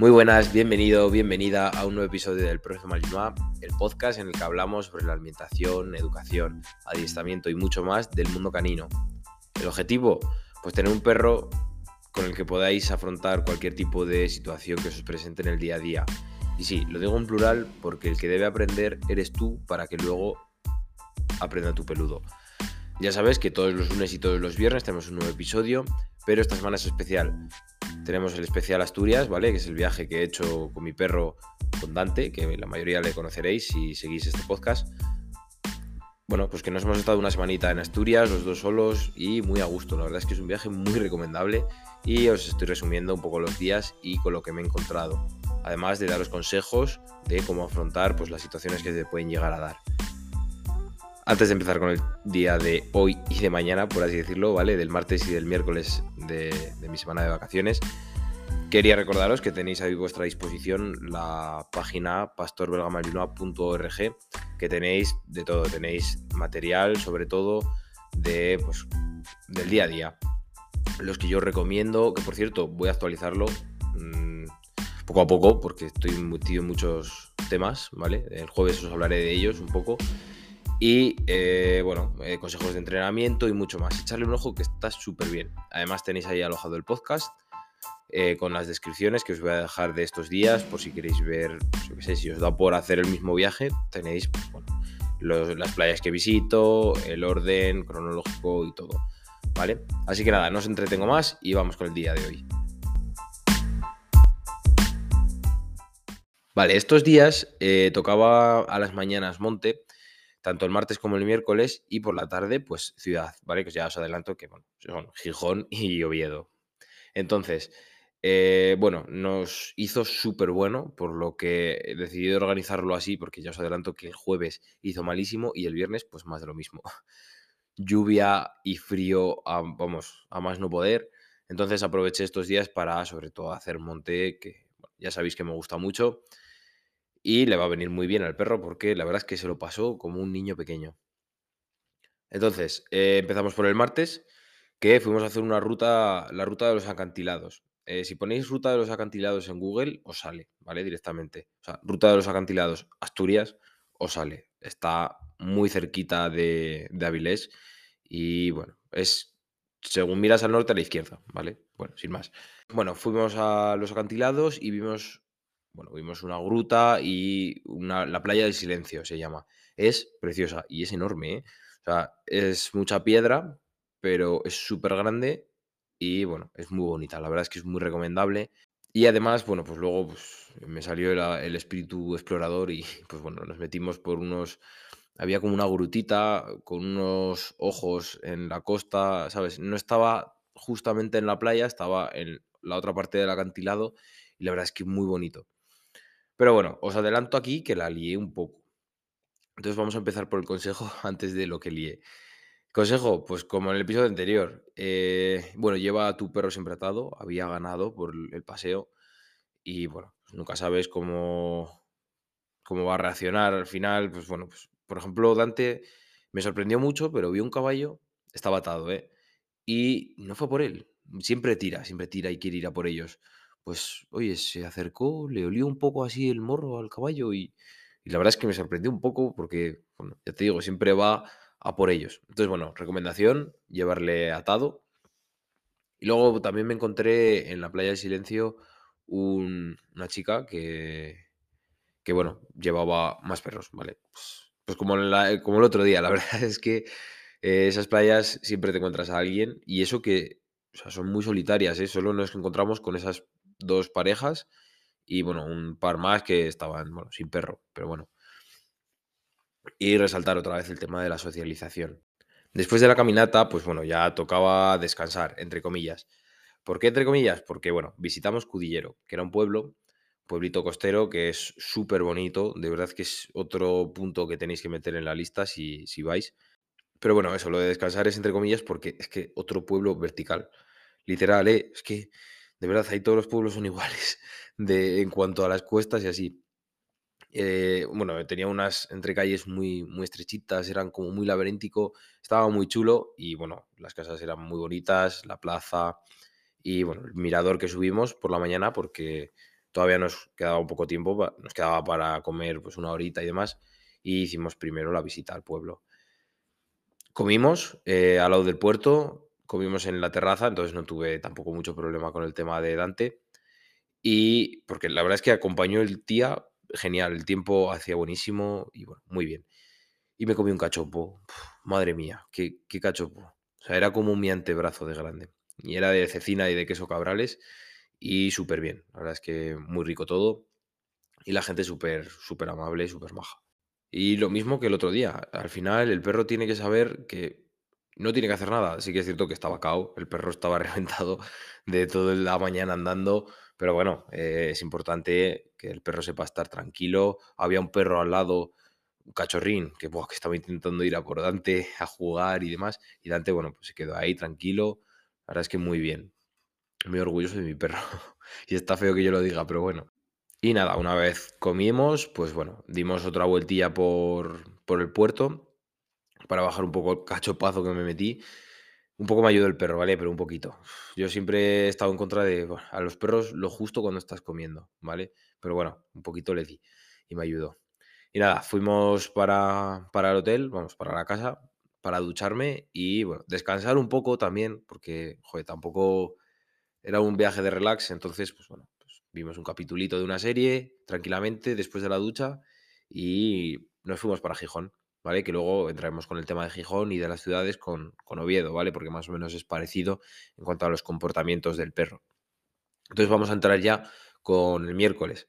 Muy buenas, bienvenido, bienvenida a un nuevo episodio del Profe Malinois, el podcast en el que hablamos sobre la alimentación, educación, adiestramiento y mucho más del mundo canino. El objetivo, pues tener un perro con el que podáis afrontar cualquier tipo de situación que os presente en el día a día. Y sí, lo digo en plural porque el que debe aprender eres tú para que luego aprenda tu peludo. Ya sabes que todos los lunes y todos los viernes tenemos un nuevo episodio, pero esta semana es especial. Tenemos el especial Asturias, ¿vale? Que es el viaje que he hecho con mi perro, con Dante, que la mayoría le conoceréis si seguís este podcast. Bueno, pues que nos hemos estado una semanita en Asturias, los dos solos, y muy a gusto. La verdad es que es un viaje muy recomendable y os estoy resumiendo un poco los días y con lo que me he encontrado. Además de daros consejos de cómo afrontar pues, las situaciones que se pueden llegar a dar. Antes de empezar con el día de hoy y de mañana, por así decirlo, ¿vale? Del martes y del miércoles de, mi semana de vacaciones, quería recordaros que tenéis a vuestra disposición la página pastorbelgamalinoa.org, que tenéis de todo, tenéis material, sobre todo, de, pues, del día a día. Los que yo recomiendo, que por cierto voy a actualizarlo mmm, poco a poco, porque estoy metido en muchos temas, ¿vale? El jueves os hablaré de ellos un poco y eh, bueno, eh, consejos de entrenamiento y mucho más. Echarle un ojo que está súper bien. Además tenéis ahí alojado el podcast eh, con las descripciones que os voy a dejar de estos días por si queréis ver, pues, sé, si os da por hacer el mismo viaje, tenéis pues, las playas que visito, el orden cronológico y todo. ¿Vale? Así que nada, no os entretengo más y vamos con el día de hoy. Vale, estos días tocaba a las mañanas monte tanto el martes como el miércoles y por la tarde, pues ciudad, ¿vale? Que ya os adelanto que, bueno, son Gijón y Oviedo. Entonces, eh, bueno, nos hizo súper bueno, por lo que he decidido organizarlo así, porque ya os adelanto que el jueves hizo malísimo y el viernes, pues más de lo mismo. Lluvia y frío, vamos, a más no poder. Entonces aproveché estos días para, sobre todo, hacer monte, que ya sabéis que me gusta mucho. Y le va a venir muy bien al perro porque la verdad es que se lo pasó como un niño pequeño. Entonces, eh, empezamos por el martes, que fuimos a hacer una ruta, la ruta de los acantilados. Eh, si ponéis ruta de los acantilados en Google, os sale, ¿vale? Directamente. O sea, ruta de los acantilados Asturias, os sale. Está muy cerquita de, de Avilés y bueno, es según miras al norte a la izquierda, ¿vale? Bueno, sin más. Bueno, fuimos a los acantilados y vimos bueno, vimos una gruta y una, la playa del silencio se llama. Es preciosa y es enorme, ¿eh? O sea, es mucha piedra, pero es súper grande y bueno, es muy bonita. La verdad es que es muy recomendable. Y además, bueno, pues luego pues, me salió el, espíritu explorador y pues bueno, nos metimos por unos... Había como una grutita con unos ojos en la costa, ¿sabes? No estaba justamente en la playa, estaba en la otra parte del acantilado y la verdad es que muy bonito. Pero bueno, os adelanto aquí que la lié un poco. Entonces vamos a empezar por el consejo antes de lo que lié. Consejo, pues como en el episodio anterior, eh, bueno, lleva a tu perro siempre atado, había ganado por el paseo y bueno, pues nunca sabes cómo, cómo va a reaccionar al final. Pues bueno, pues por ejemplo, Dante me sorprendió mucho, pero vio un caballo, estaba atado, ¿eh? Y no fue por él. Siempre tira, siempre tira y quiere ir a por ellos pues, oye, se acercó, le olió un poco así el morro al caballo y, la verdad es que me sorprendió un poco porque, bueno, ya te digo, siempre va a por ellos. Entonces, bueno, recomendación, llevarle atado. Y luego también me encontré en la playa del silencio una chica que, que, bueno, llevaba más perros, ¿vale? Pues, pues como, como el otro día, la verdad es que eh, esas playas siempre te encuentras a alguien y eso que o sea, son muy solitarias, ¿eh? Solo nos encontramos con esas dos parejas y bueno, un par más que estaban, bueno, sin perro, pero bueno. Y resaltar otra vez el tema de la socialización. Después de la caminata, pues bueno, ya tocaba descansar, entre comillas. ¿Por qué entre comillas? Porque bueno, visitamos Cudillero, que era un pueblo, pueblito costero que es súper bonito, de verdad que es otro punto que tenéis que meter en la lista si, si vais. Pero bueno, eso, lo de descansar es entre comillas porque es que otro pueblo vertical. Literal, ¿eh? Es que de verdad, ahí todos los pueblos son iguales de, en cuanto a las cuestas y así. Eh, bueno, tenía unas entrecalles muy, muy estrechitas, eran como muy laberíntico, estaba muy chulo y bueno, las casas eran muy bonitas, la plaza y bueno, el mirador que subimos por la mañana porque todavía nos quedaba un poco tiempo, nos quedaba para comer pues una horita y demás, y hicimos primero la visita al pueblo. Comimos eh, al lado del puerto, comimos en la terraza, entonces no tuve tampoco mucho problema con el tema de Dante. Y porque la verdad es que acompañó el día genial, el tiempo hacía buenísimo y bueno, muy bien. Y me comí un cachopo, madre mía, qué, qué cachopo. O sea, era como mi antebrazo de grande. Y era de cecina y de queso cabrales y súper bien. La verdad es que muy rico todo. Y la gente súper, súper amable súper maja. Y lo mismo que el otro día. Al final, el perro tiene que saber que no tiene que hacer nada. Sí que es cierto que estaba cao, el perro estaba reventado de toda la mañana andando, pero bueno, eh, es importante que el perro sepa estar tranquilo. Había un perro al lado, un cachorrín, que, estaba intentando ir a por Dante a jugar y demás. Y Dante, bueno, pues se quedó ahí tranquilo. La verdad es que muy bien. Muy orgulloso de mi perro. y está feo que yo lo diga, pero bueno. Y nada, una vez comimos, pues bueno, dimos otra vueltilla por, por el puerto para bajar un poco el cachopazo que me metí. Un poco me ayudó el perro, ¿vale? Pero un poquito. Yo siempre he estado en contra de a los perros lo justo cuando estás comiendo, ¿vale? Pero bueno, un poquito le di y me ayudó. Y nada, fuimos para, para el hotel, vamos, para la casa, para ducharme y, descansar un poco también, porque, joder, tampoco era un viaje de relax, entonces, pues bueno, Vimos un capitulito de una serie tranquilamente después de la ducha y nos fuimos para Gijón, ¿vale? Que luego entraremos con el tema de Gijón y de las ciudades con, con Oviedo, ¿vale? Porque más o menos es parecido en cuanto a los comportamientos del perro. Entonces vamos a entrar ya con el miércoles,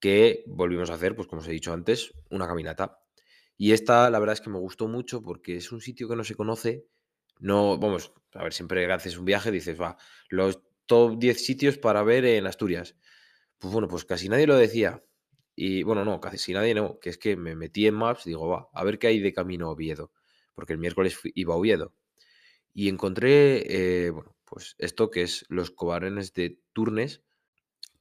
que volvimos a hacer, pues como os he dicho antes, una caminata. Y esta, la verdad es que me gustó mucho porque es un sitio que no se conoce. No, vamos, a ver, siempre haces un viaje dices, va, los top 10 sitios para ver en Asturias. Pues bueno, pues casi nadie lo decía. Y bueno, no, casi nadie no, que es que me metí en Maps digo, va, a ver qué hay de camino a Oviedo, porque el miércoles iba a Oviedo. Y encontré, eh, bueno, pues esto que es los cobarenes de Turnes,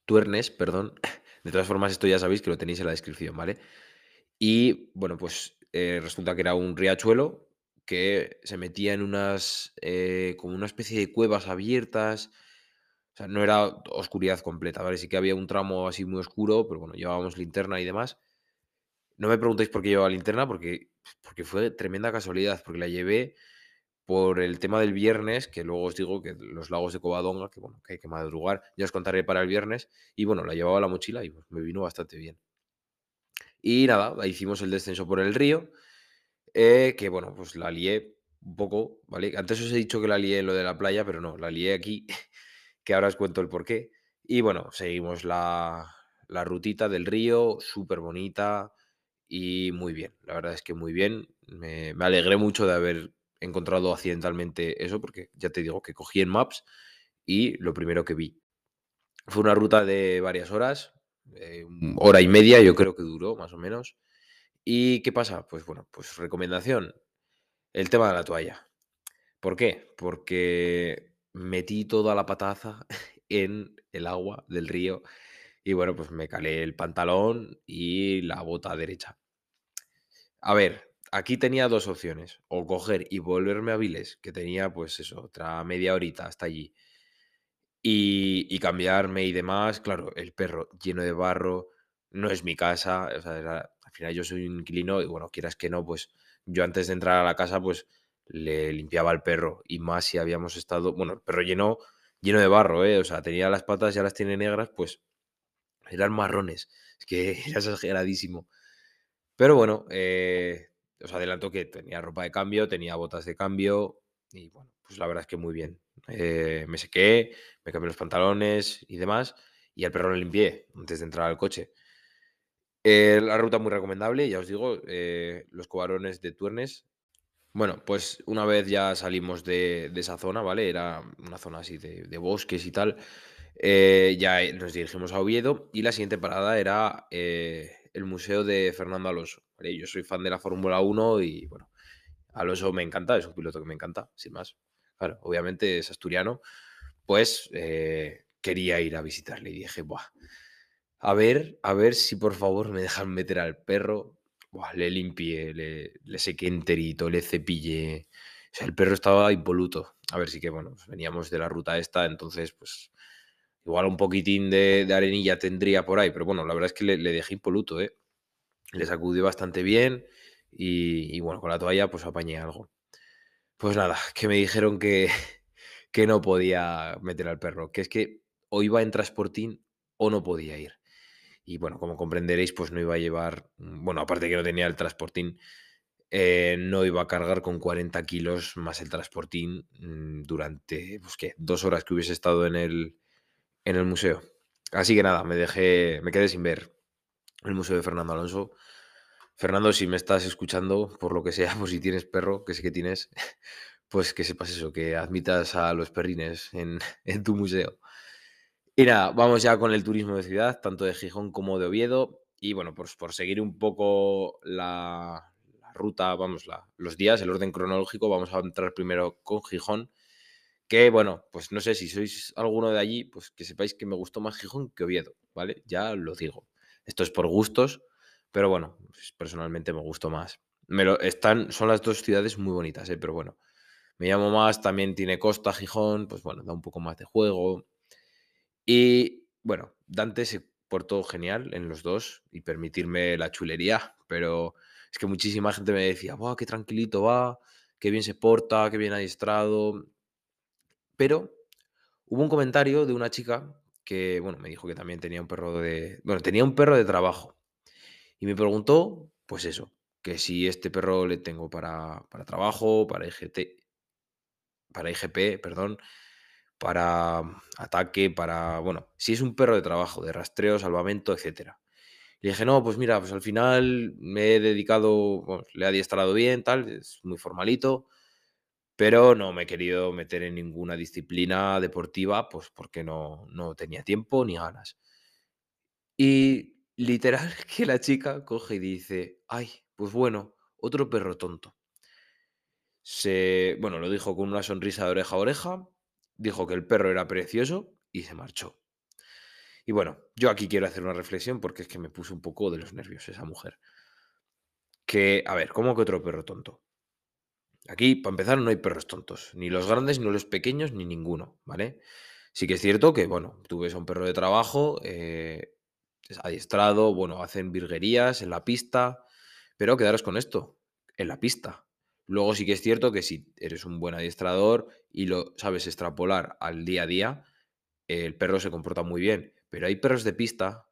Tuernes, perdón. De todas formas, esto ya sabéis que lo tenéis en la descripción, ¿vale? Y bueno, pues eh, resulta que era un riachuelo que se metía en unas, eh, como una especie de cuevas abiertas, o sea, no era oscuridad completa, ¿vale? Sí que había un tramo así muy oscuro, pero bueno, llevábamos linterna y demás. No me preguntéis por qué llevaba linterna, porque, porque fue tremenda casualidad, porque la llevé por el tema del viernes, que luego os digo que los lagos de Covadonga, que bueno, que hay que madrugar, ya os contaré para el viernes, y bueno, la llevaba la mochila y pues, me vino bastante bien. Y nada, hicimos el descenso por el río, eh, que bueno, pues la lié un poco, ¿vale? Antes os he dicho que la lié lo de la playa, pero no, la lié aquí que ahora os cuento el porqué. Y bueno, seguimos la, la rutita del río, súper bonita y muy bien. La verdad es que muy bien. Me, alegré mucho de haber encontrado accidentalmente eso, porque ya te digo que cogí en Maps y lo primero que vi. Fue una ruta de varias horas, hora y media yo creo que duró más o menos. ¿Y qué pasa? Pues bueno, pues recomendación, el tema de la toalla. ¿Por qué? Porque metí toda la pataza en el agua del río y bueno, pues me calé el pantalón y la bota derecha. A ver, aquí tenía dos opciones, o coger y volverme a Viles, que tenía pues eso, otra media horita hasta allí, y, cambiarme y demás, claro, el perro lleno de barro, no es mi casa, o sea, al final yo soy un inquilino y bueno, quieras que no, pues yo antes de entrar a la casa, pues le limpiaba al perro y más si habíamos estado, bueno, el perro lleno, lleno de barro, ¿eh? o sea, tenía las patas, ya las tiene negras, pues eran marrones, es que era exageradísimo. Pero bueno, eh, os adelanto que tenía ropa de cambio, tenía botas de cambio y bueno, pues la verdad es que muy bien. Eh, me sequé, me cambié los pantalones y demás y al perro le limpié antes de entrar al coche. Eh, la ruta muy recomendable, ya os digo, los cobarones de Tuernes bueno, pues una vez ya salimos de, esa zona, ¿vale? Era una zona así de, bosques y tal. Eh, ya nos dirigimos a Oviedo y la siguiente parada era eh, el Museo de Fernando Alonso. Yo soy fan de la Fórmula 1 y bueno, Alonso me encanta, es un piloto que me encanta, sin más. Claro, obviamente es asturiano. Pues eh, quería ir a visitarle y dije, Buah, a ver, a ver si por favor me dejan meter al perro le limpié, le, le, sequé enterito, le cepillé. O sea, el perro estaba impoluto. A ver, sí que, bueno, pues veníamos de la ruta esta, entonces, pues Igual un poquitín de, de arenilla tendría por ahí, pero bueno, la verdad es que le, dejé impoluto, ¿eh? Le sacudió bastante bien y, y bueno, con la toalla pues apañé algo. Pues nada, que me dijeron que, que no podía meter al perro, que es que o iba en transportín o no podía ir. Y bueno, como comprenderéis, pues no iba a llevar, mm, bueno, aparte que no tenía el transportín, eh, no iba a cargar con 40 kilos más el transportín mm, durante, pues qué, dos horas que hubiese estado en el, en el museo. Así que nada, me dejé, me quedé sin ver el museo de Fernando Alonso. Fernando, si me estás escuchando, por lo que sea, pues si tienes perro, que sé que tienes, pues que sepas eso, que admitas a los perrines en, en tu museo. Y nada, vamos ya con el turismo de ciudad, tanto de Gijón como de Oviedo. Y bueno, pues por seguir un poco la, ruta, vamos, la, los días, el orden cronológico, vamos a entrar primero con Gijón. Que bueno, pues no sé si sois alguno de allí, pues que sepáis que me gustó más Gijón que Oviedo, ¿vale? Ya lo digo. Esto es por gustos, pero bueno, pues personalmente me gustó más. Me lo, están, son las dos ciudades muy bonitas, ¿eh? pero bueno, me llamo más, también tiene costa Gijón, pues bueno, da un poco más de juego. Y bueno, Dante se portó genial en los dos y permitirme la chulería, pero es que muchísima gente me decía, ¡buah, qué tranquilito va! ¡Qué bien se porta! ¡Qué bien adiestrado! Pero hubo un comentario de una chica que, bueno, me dijo que también tenía un perro de... Bueno, tenía un perro de trabajo. Y me preguntó, pues eso, que si este perro le tengo para, para trabajo, para IGT, para IGP, perdón, para ataque, para, bueno, si es un perro de trabajo, de rastreo, salvamento, etcétera. Le dije, no, pues mira, pues al final me he dedicado, le he adiestrado bien, tal, es muy formalito, pero no me he querido meter en ninguna disciplina deportiva, pues porque no, no tenía tiempo ni ganas. Y literal que la chica coge y dice, ay, pues bueno, otro perro tonto. Se, bueno, lo dijo con una sonrisa de oreja a oreja, dijo que el perro era precioso y se marchó. Y bueno, yo aquí quiero hacer una reflexión porque es que me puso un poco de los nervios esa mujer. Que, a ver, ¿cómo que otro perro tonto? Aquí, para empezar, no hay perros tontos, ni los grandes, ni los pequeños, ni ninguno, ¿vale? Sí que es cierto que, bueno, tú ves a un perro de trabajo, eh, es adiestrado, bueno, hacen virguerías en la pista, pero quedaros con esto, en la pista. Luego sí que es cierto que si eres un buen adiestrador y lo sabes extrapolar al día a día, el perro se comporta muy bien. Pero hay perros de pista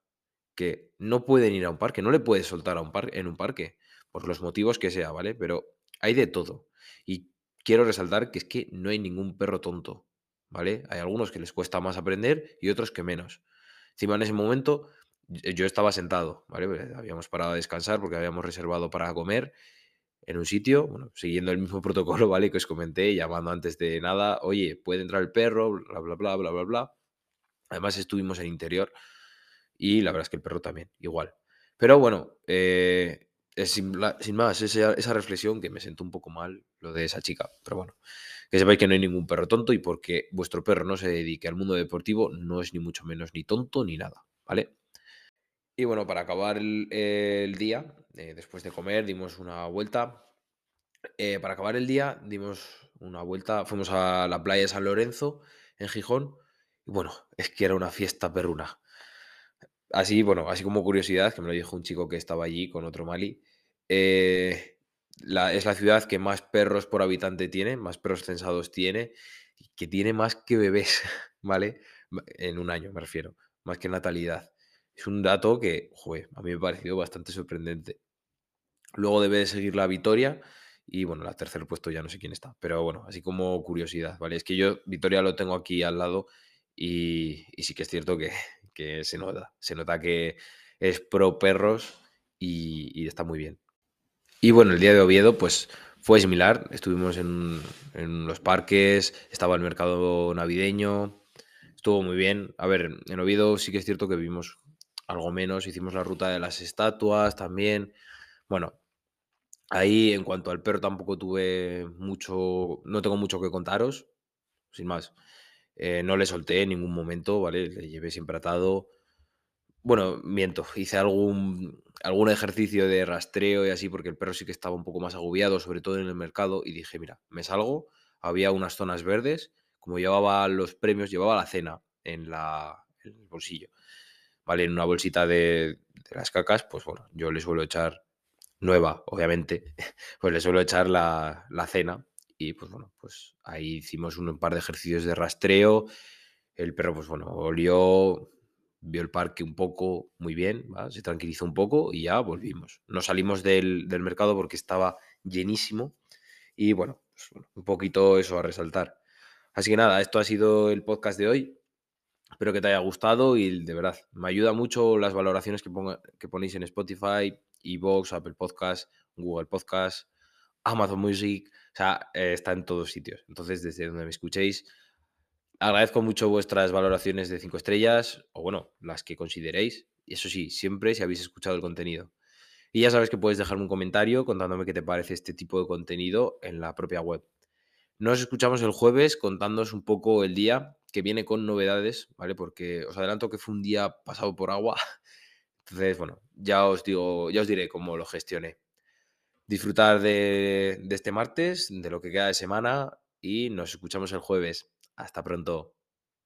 que no pueden ir a un parque, no le puedes soltar a un par en un parque, por los motivos que sea, ¿vale? Pero hay de todo. Y quiero resaltar que es que no hay ningún perro tonto, ¿vale? Hay algunos que les cuesta más aprender y otros que menos. Encima en ese momento yo estaba sentado, ¿vale? Habíamos parado a descansar porque habíamos reservado para comer en un sitio, bueno, siguiendo el mismo protocolo, ¿vale? Que os comenté, llamando antes de nada, oye, puede entrar el perro, bla, bla, bla, bla, bla, bla. Además estuvimos en interior y la verdad es que el perro también, igual. Pero bueno, eh, sin, sin, más, esa, reflexión que me sentó un poco mal lo de esa chica. Pero bueno, que sepáis que no hay ningún perro tonto y porque vuestro perro no se dedique al mundo deportivo no es ni mucho menos ni tonto ni nada, ¿vale? Y bueno, para acabar el día, eh, después de comer, dimos una vuelta. Eh, para acabar el día, dimos una vuelta, fuimos a la playa de San Lorenzo, en Gijón. Y bueno, es que era una fiesta perruna. Así, bueno, así como curiosidad, que me lo dijo un chico que estaba allí con otro Mali. Eh, es la ciudad que más perros por habitante tiene, más perros censados tiene, y que tiene más que bebés, ¿vale? En un año, me refiero, más que natalidad. Es un dato que, joder, a mí me ha parecido bastante sorprendente. Luego debe de seguir la Vitoria y bueno, la tercer puesto ya no sé quién está, pero bueno, así como curiosidad, ¿vale? Es que yo Vitoria lo tengo aquí al lado y, sí que es cierto que, se nota, se nota que es pro perros y, está muy bien. Y bueno, el día de Oviedo pues fue similar, estuvimos en, en los parques, estaba el mercado navideño, estuvo muy bien. A ver, en Oviedo sí que es cierto que vimos algo menos. Hicimos la ruta de las estatuas también. Bueno, ahí en cuanto al perro tampoco tuve mucho, no tengo mucho que contaros, sin más. Eh, no le solté en ningún momento, ¿vale? Le llevé siempre atado. Bueno, miento, hice algún, algún ejercicio de rastreo y así, porque el perro sí que estaba un poco más agobiado, sobre todo en el mercado, y dije, mira, me salgo, había unas zonas verdes, como llevaba los premios, llevaba la cena en la, en el bolsillo. ¿Vale? En una bolsita de, las cacas, pues bueno, yo le suelo echar nueva, obviamente, pues le suelo echar la, la cena. Y pues bueno, pues ahí hicimos un par de ejercicios de rastreo. El perro, pues bueno, olió, vio el parque un poco, muy bien, se tranquilizó un poco y ya volvimos. No salimos del, del mercado porque estaba llenísimo y bueno, pues, bueno, un poquito eso a resaltar. Así que nada, esto ha sido el podcast de hoy. Espero que te haya gustado y de verdad, me ayuda mucho las valoraciones que, ponga, que ponéis en Spotify, Evox, Apple Podcast, Google Podcast, Amazon Music, o sea, eh, está en todos sitios. Entonces, desde donde me escuchéis, agradezco mucho vuestras valoraciones de 5 estrellas, o bueno, las que consideréis. Y eso sí, siempre si habéis escuchado el contenido. Y ya sabes que puedes dejarme un comentario contándome qué te parece este tipo de contenido en la propia web. Nos escuchamos el jueves contándoos un poco el día que viene con novedades, ¿vale? Porque os adelanto que fue un día pasado por agua. Entonces, bueno, ya os digo, ya os diré cómo lo gestioné. Disfrutar de, de este martes, de lo que queda de semana y nos escuchamos el jueves. Hasta pronto.